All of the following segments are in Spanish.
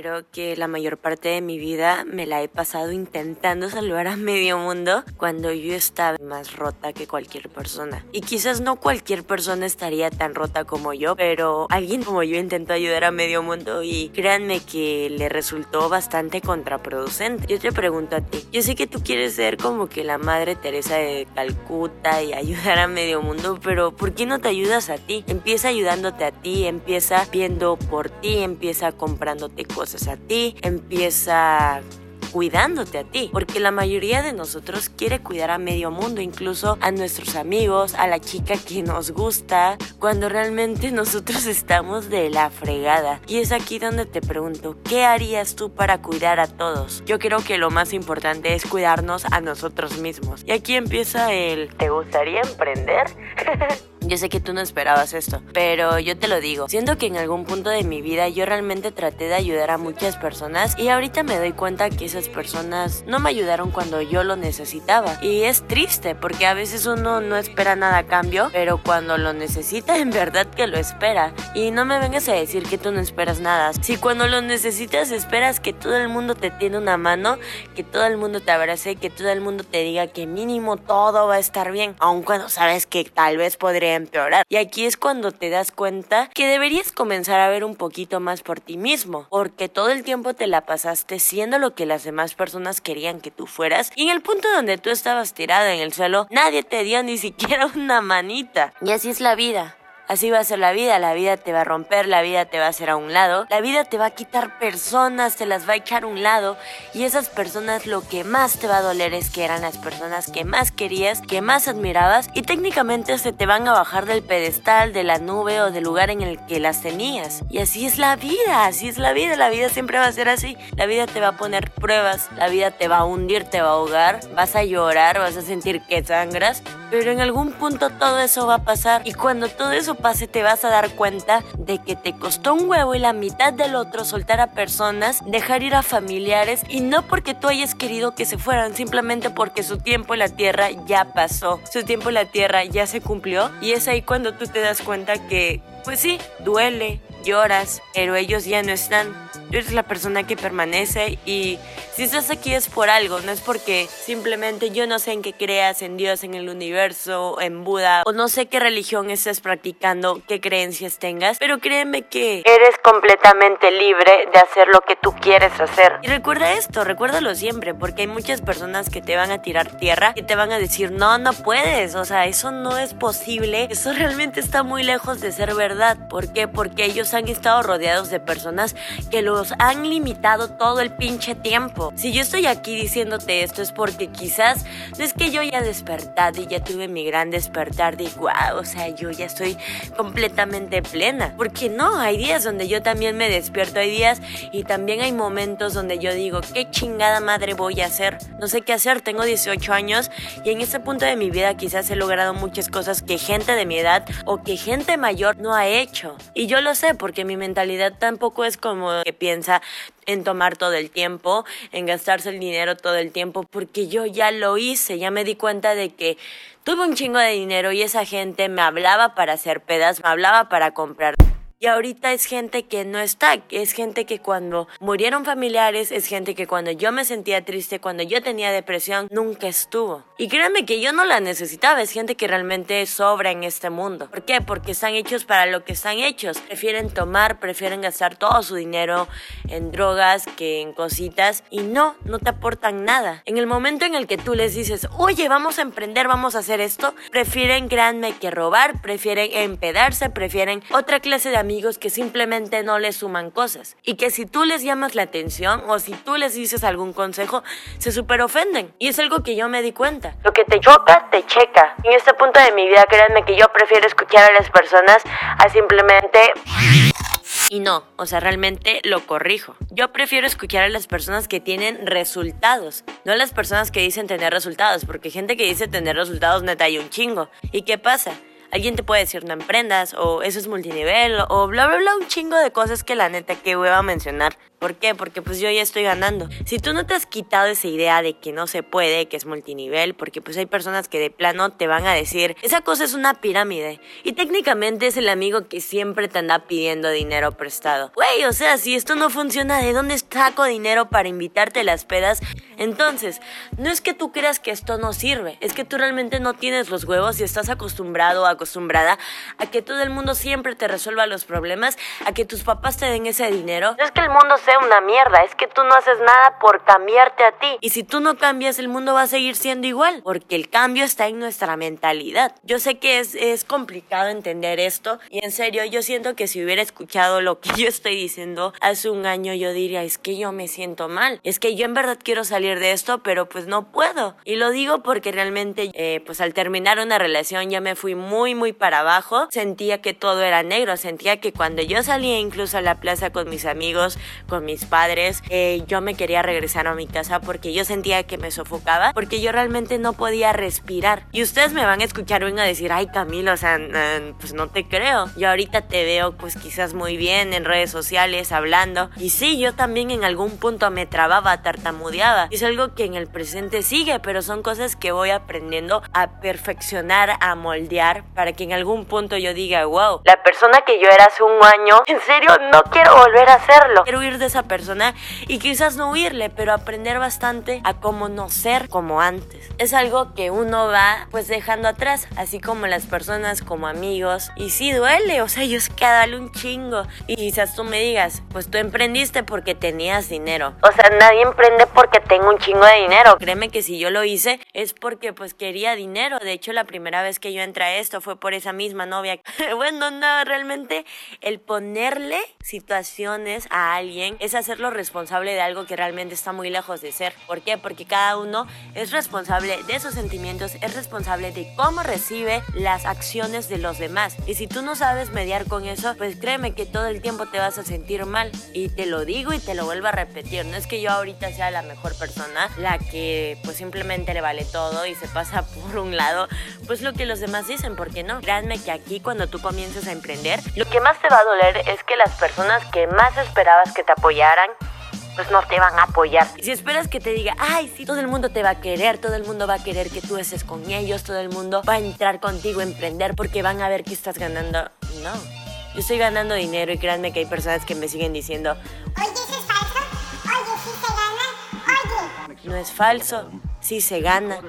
Creo que la mayor parte de mi vida me la he pasado intentando salvar a medio mundo cuando yo estaba más rota que cualquier persona. Y quizás no cualquier persona estaría tan rota como yo, pero alguien como yo intentó ayudar a medio mundo y créanme que le resultó bastante contraproducente. Yo te pregunto a ti, yo sé que tú quieres ser como que la madre Teresa de Calcuta y ayudar a medio mundo, pero ¿por qué no te ayudas a ti? Empieza ayudándote a ti, empieza viendo por ti, empieza comprándote cosas cosas a ti, empieza cuidándote a ti, porque la mayoría de nosotros quiere cuidar a medio mundo, incluso a nuestros amigos, a la chica que nos gusta, cuando realmente nosotros estamos de la fregada. Y es aquí donde te pregunto, ¿qué harías tú para cuidar a todos? Yo creo que lo más importante es cuidarnos a nosotros mismos. Y aquí empieza el ¿te gustaría emprender? Yo sé que tú no esperabas esto, pero yo te lo digo. Siento que en algún punto de mi vida yo realmente traté de ayudar a muchas personas y ahorita me doy cuenta que esas personas no me ayudaron cuando yo lo necesitaba. Y es triste porque a veces uno no espera nada a cambio, pero cuando lo necesita en verdad que lo espera. Y no me vengas a decir que tú no esperas nada. Si cuando lo necesitas esperas que todo el mundo te tiene una mano, que todo el mundo te abrace, que todo el mundo te diga que mínimo todo va a estar bien, aun cuando sabes que tal vez podría empeorar. Y aquí es cuando te das cuenta que deberías comenzar a ver un poquito más por ti mismo, porque todo el tiempo te la pasaste siendo lo que las demás personas querían que tú fueras y en el punto donde tú estabas tirada en el suelo, nadie te dio ni siquiera una manita. Y así es la vida. Así va a ser la vida, la vida te va a romper, la vida te va a hacer a un lado, la vida te va a quitar personas, te las va a echar a un lado y esas personas lo que más te va a doler es que eran las personas que más querías, que más admirabas y técnicamente se te van a bajar del pedestal, de la nube o del lugar en el que las tenías. Y así es la vida, así es la vida, la vida siempre va a ser así, la vida te va a poner pruebas, la vida te va a hundir, te va a ahogar, vas a llorar, vas a sentir que sangras, pero en algún punto todo eso va a pasar y cuando todo eso pase te vas a dar cuenta de que te costó un huevo y la mitad del otro soltar a personas, dejar ir a familiares y no porque tú hayas querido que se fueran, simplemente porque su tiempo en la tierra ya pasó, su tiempo en la tierra ya se cumplió y es ahí cuando tú te das cuenta que, pues sí, duele, lloras, pero ellos ya no están eres la persona que permanece y si estás aquí es por algo, no es porque simplemente yo no sé en qué creas, en Dios, en el universo, en Buda, o no sé qué religión estés practicando, qué creencias tengas, pero créeme que eres completamente libre de hacer lo que tú quieres hacer. Y recuerda esto, recuérdalo siempre, porque hay muchas personas que te van a tirar tierra y te van a decir, no, no puedes, o sea, eso no es posible, eso realmente está muy lejos de ser verdad. ¿Por qué? Porque ellos han estado rodeados de personas que lo han limitado todo el pinche tiempo. Si yo estoy aquí diciéndote esto es porque quizás no es que yo ya despertado y ya tuve mi gran despertar de wow, o sea, yo ya estoy completamente plena. Porque no, hay días donde yo también me despierto, hay días y también hay momentos donde yo digo, ¿qué chingada madre voy a hacer? No sé qué hacer, tengo 18 años y en este punto de mi vida quizás he logrado muchas cosas que gente de mi edad o que gente mayor no ha hecho. Y yo lo sé porque mi mentalidad tampoco es como que piensa en tomar todo el tiempo, en gastarse el dinero todo el tiempo, porque yo ya lo hice, ya me di cuenta de que tuve un chingo de dinero y esa gente me hablaba para hacer pedas, me hablaba para comprar. Y ahorita es gente que no está, es gente que cuando murieron familiares, es gente que cuando yo me sentía triste, cuando yo tenía depresión, nunca estuvo. Y créanme que yo no la necesitaba, es gente que realmente sobra en este mundo. ¿Por qué? Porque están hechos para lo que están hechos. Prefieren tomar, prefieren gastar todo su dinero en drogas que en cositas y no, no te aportan nada. En el momento en el que tú les dices, oye, vamos a emprender, vamos a hacer esto, prefieren, créanme, que robar, prefieren empedarse, prefieren otra clase de amigos que simplemente no les suman cosas. Y que si tú les llamas la atención o si tú les dices algún consejo, se super ofenden. Y es algo que yo me di cuenta. Lo que te choca, te checa. En este punto de mi vida, créanme que yo prefiero escuchar a las personas a simplemente... Y no, o sea, realmente lo corrijo. Yo prefiero escuchar a las personas que tienen resultados, no a las personas que dicen tener resultados, porque gente que dice tener resultados neta hay un chingo. ¿Y qué pasa? Alguien te puede decir no emprendas o eso es multinivel o bla bla bla un chingo de cosas que la neta que voy a mencionar. ¿Por qué? Porque pues yo ya estoy ganando. Si tú no te has quitado esa idea de que no se puede, que es multinivel, porque pues hay personas que de plano te van a decir, esa cosa es una pirámide. Y técnicamente es el amigo que siempre te anda pidiendo dinero prestado. Güey, o sea, si esto no funciona, ¿de dónde saco dinero para invitarte a las pedas? Entonces, no es que tú creas que esto no sirve, es que tú realmente no tienes los huevos y estás acostumbrado o acostumbrada a que todo el mundo siempre te resuelva los problemas, a que tus papás te den ese dinero. No es que el mundo sea una mierda, es que tú no haces nada por cambiarte a ti. Y si tú no cambias, el mundo va a seguir siendo igual, porque el cambio está en nuestra mentalidad. Yo sé que es, es complicado entender esto y en serio yo siento que si hubiera escuchado lo que yo estoy diciendo hace un año, yo diría, es que yo me siento mal, es que yo en verdad quiero salir de esto, pero pues no puedo. Y lo digo porque realmente, eh, pues al terminar una relación ya me fui muy, muy para abajo. Sentía que todo era negro, sentía que cuando yo salía incluso a la plaza con mis amigos, con mis padres, eh, yo me quería regresar a mi casa porque yo sentía que me sofocaba, porque yo realmente no podía respirar. Y ustedes me van a escuchar, van a decir, ay Camilo, o sea, pues no te creo. Yo ahorita te veo pues quizás muy bien en redes sociales hablando. Y sí, yo también en algún punto me trababa, tartamudeaba es algo que en el presente sigue, pero son cosas que voy aprendiendo a perfeccionar, a moldear, para que en algún punto yo diga, wow, la persona que yo era hace un año, en serio, no quiero volver a hacerlo. Quiero huir de esa persona y quizás no huirle, pero aprender bastante a cómo no ser como antes. Es algo que uno va pues dejando atrás, así como las personas como amigos. Y sí duele, o sea, yo es que darle un chingo. Y quizás tú me digas, pues tú emprendiste porque tenías dinero. O sea, nadie emprende porque tengo un chingo de dinero. Créeme que si yo lo hice es porque pues quería dinero. De hecho, la primera vez que yo entré a esto fue por esa misma novia. bueno, no, realmente el ponerle situaciones a alguien es hacerlo responsable de algo que realmente está muy lejos de ser. ¿Por qué? Porque cada uno es responsable de sus sentimientos, es responsable de cómo recibe las acciones de los demás. Y si tú no sabes mediar con eso, pues créeme que todo el tiempo te vas a sentir mal. Y te lo digo y te lo vuelvo a repetir. No es que yo ahorita sea la mejor persona la que pues simplemente le vale todo y se pasa por un lado, pues lo que los demás dicen, ¿por qué no? Créanme que aquí cuando tú comiences a emprender, lo que más te va a doler es que las personas que más esperabas que te pues no te van a apoyar. Si esperas que te diga, ay, sí, todo el mundo te va a querer, todo el mundo va a querer que tú estés con ellos, todo el mundo va a entrar contigo a emprender porque van a ver que estás ganando. No. Yo estoy ganando dinero y créanme que hay personas que me siguen diciendo, oye, ¿eso es falso? Oye, sí se gana. Oye. No es falso sí se gana.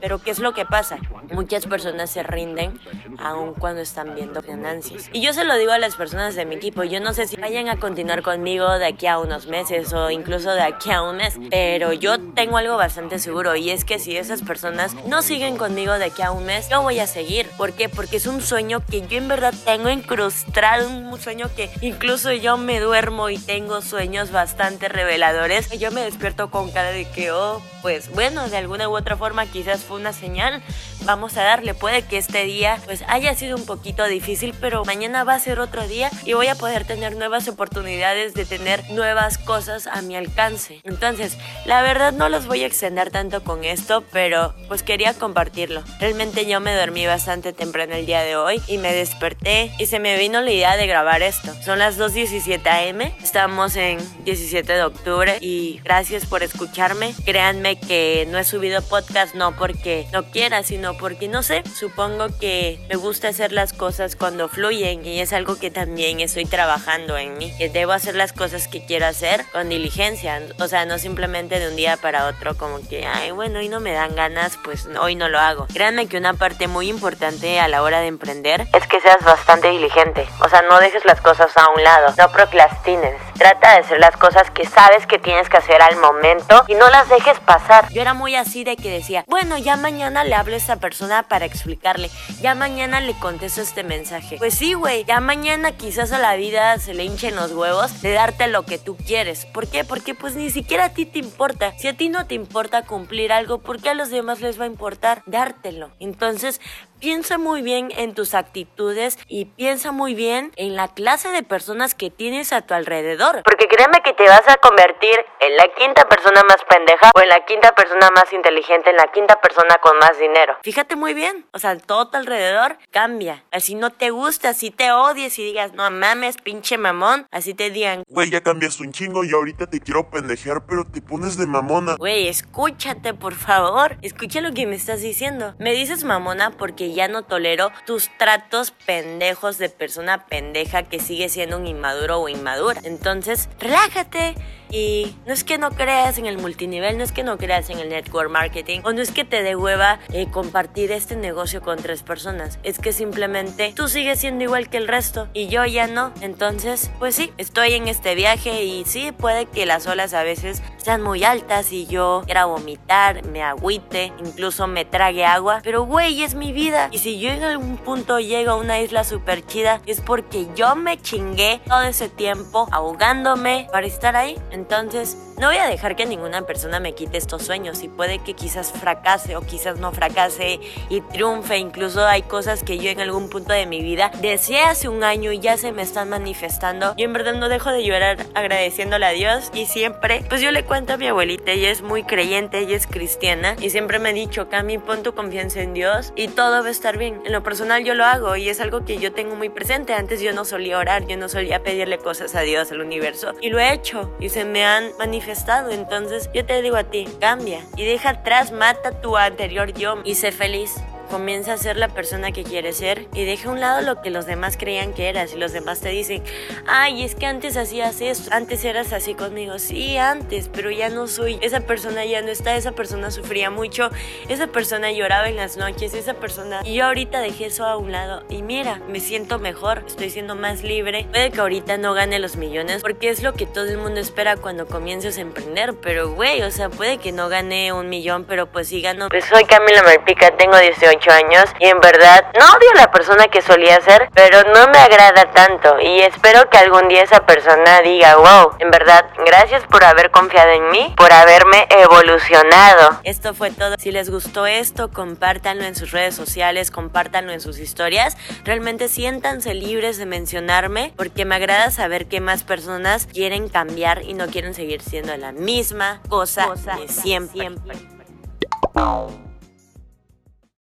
Pero ¿qué es lo que pasa? Muchas personas se rinden aun cuando están viendo ganancias. Y yo se lo digo a las personas de mi equipo, yo no sé si vayan a continuar conmigo de aquí a unos meses o incluso de aquí a un mes, pero yo tengo algo bastante seguro y es que si esas personas no siguen conmigo de aquí a un mes, yo voy a seguir. ¿Por qué? Porque es un sueño que yo en verdad tengo incrustado, un sueño que incluso yo me duermo y tengo sueños bastante reveladores. Yo me despierto con cara de que, oh, pues bueno, de alguna u otra forma quizás fue una señal. Vamos a darle, puede que este día pues haya sido un poquito difícil, pero mañana va a ser otro día y voy a poder tener nuevas oportunidades de tener nuevas cosas a mi alcance. Entonces, la verdad no los voy a extender tanto con esto, pero pues quería compartirlo. Realmente yo me dormí bastante temprano el día de hoy y me desperté y se me vino la idea de grabar esto. Son las 2.17 am, estamos en 17 de octubre y gracias por escucharme. Créanme que no he subido podcast no porque no quiera, sino porque no sé, supongo que me gusta hacer las cosas cuando fluyen y es algo que también estoy trabajando en mí, que debo hacer las cosas que quiero hacer con diligencia, o sea, no simplemente de un día para otro como que, ay, bueno, hoy no me dan ganas, pues hoy no lo hago. Créanme que una parte muy importante a la hora de emprender es que seas bastante diligente, o sea, no dejes las cosas a un lado, no procrastines, trata de hacer las cosas que sabes que tienes que hacer al momento y no las dejes pasar. Yo era muy así de que decía, bueno, ya mañana le hablo a esta persona para explicarle, ya mañana le contesto este mensaje. Pues sí, güey, ya mañana quizás a la vida se le hinchen los huevos de darte lo que tú quieres. ¿Por qué? Porque pues ni siquiera a ti te importa. Si a ti no te importa cumplir algo, ¿por qué a los demás les va a importar dártelo? Entonces, piensa muy bien en tus actitudes y piensa muy bien en la clase de personas que tienes a tu alrededor. Porque créeme que te vas a convertir en la quinta persona más pendeja o en la quinta persona más inteligente, en la quinta persona con más dinero. Fíjate muy bien, o sea, todo tu alrededor cambia. Así no te gusta, así te odies y digas, no mames, pinche mamón, así te digan. Güey, ya cambias un chingo y ahorita te quiero pendejear, pero te pones de mamona. Güey, escúchate, por favor. Escucha lo que me estás diciendo. Me dices mamona porque ya no tolero tus tratos pendejos de persona pendeja que sigue siendo un inmaduro o inmadura. Entonces, relájate. Y no es que no creas en el multinivel, no es que no creas en el network marketing, o no es que te dé hueva eh, compartir este negocio con tres personas. Es que simplemente tú sigues siendo igual que el resto y yo ya no. Entonces, pues sí, estoy en este viaje y sí, puede que las olas a veces sean muy altas y yo quiera vomitar, me agüite, incluso me trague agua. Pero güey, es mi vida. Y si yo en algún punto llego a una isla súper chida, es porque yo me chingué todo ese tiempo ahogándome para estar ahí. Entonces, no voy a dejar que ninguna persona me quite estos sueños y puede que quizás fracase o quizás no fracase y triunfe. Incluso hay cosas que yo en algún punto de mi vida deseé hace un año y ya se me están manifestando. Yo en verdad no dejo de llorar agradeciéndole a Dios y siempre, pues yo le cuento a mi abuelita, ella es muy creyente, ella es cristiana y siempre me ha dicho, Cami, pon tu confianza en Dios y todo va a estar bien. En lo personal yo lo hago y es algo que yo tengo muy presente. Antes yo no solía orar, yo no solía pedirle cosas a Dios, al universo y lo he hecho y se me han manifestado estado. Entonces yo te digo a ti, cambia y deja atrás, mata tu anterior yo y sé feliz. Comienza a ser la persona que quieres ser y deja a un lado lo que los demás creían que eras y los demás te dicen, ay, es que antes hacías esto, antes eras así conmigo, sí, antes, pero ya no soy, esa persona ya no está, esa persona sufría mucho, esa persona lloraba en las noches, esa persona, y yo ahorita dejé eso a un lado y mira, me siento mejor, estoy siendo más libre, puede que ahorita no gane los millones porque es lo que todo el mundo espera cuando comiences a emprender, pero güey, o sea, puede que no gane un millón, pero pues sí gano. Pues soy Camila Malpica, tengo 18 años y en verdad no odio a la persona que solía ser, pero no me agrada tanto y espero que algún día esa persona diga, wow, en verdad, gracias por haber confiado en mí, por haberme evolucionado. Esto fue todo. Si les gustó esto, compártanlo en sus redes sociales, compártanlo en sus historias. Realmente siéntanse libres de mencionarme porque me agrada saber que más personas quieren cambiar y no quieren seguir siendo la misma cosa, de siempre. siempre.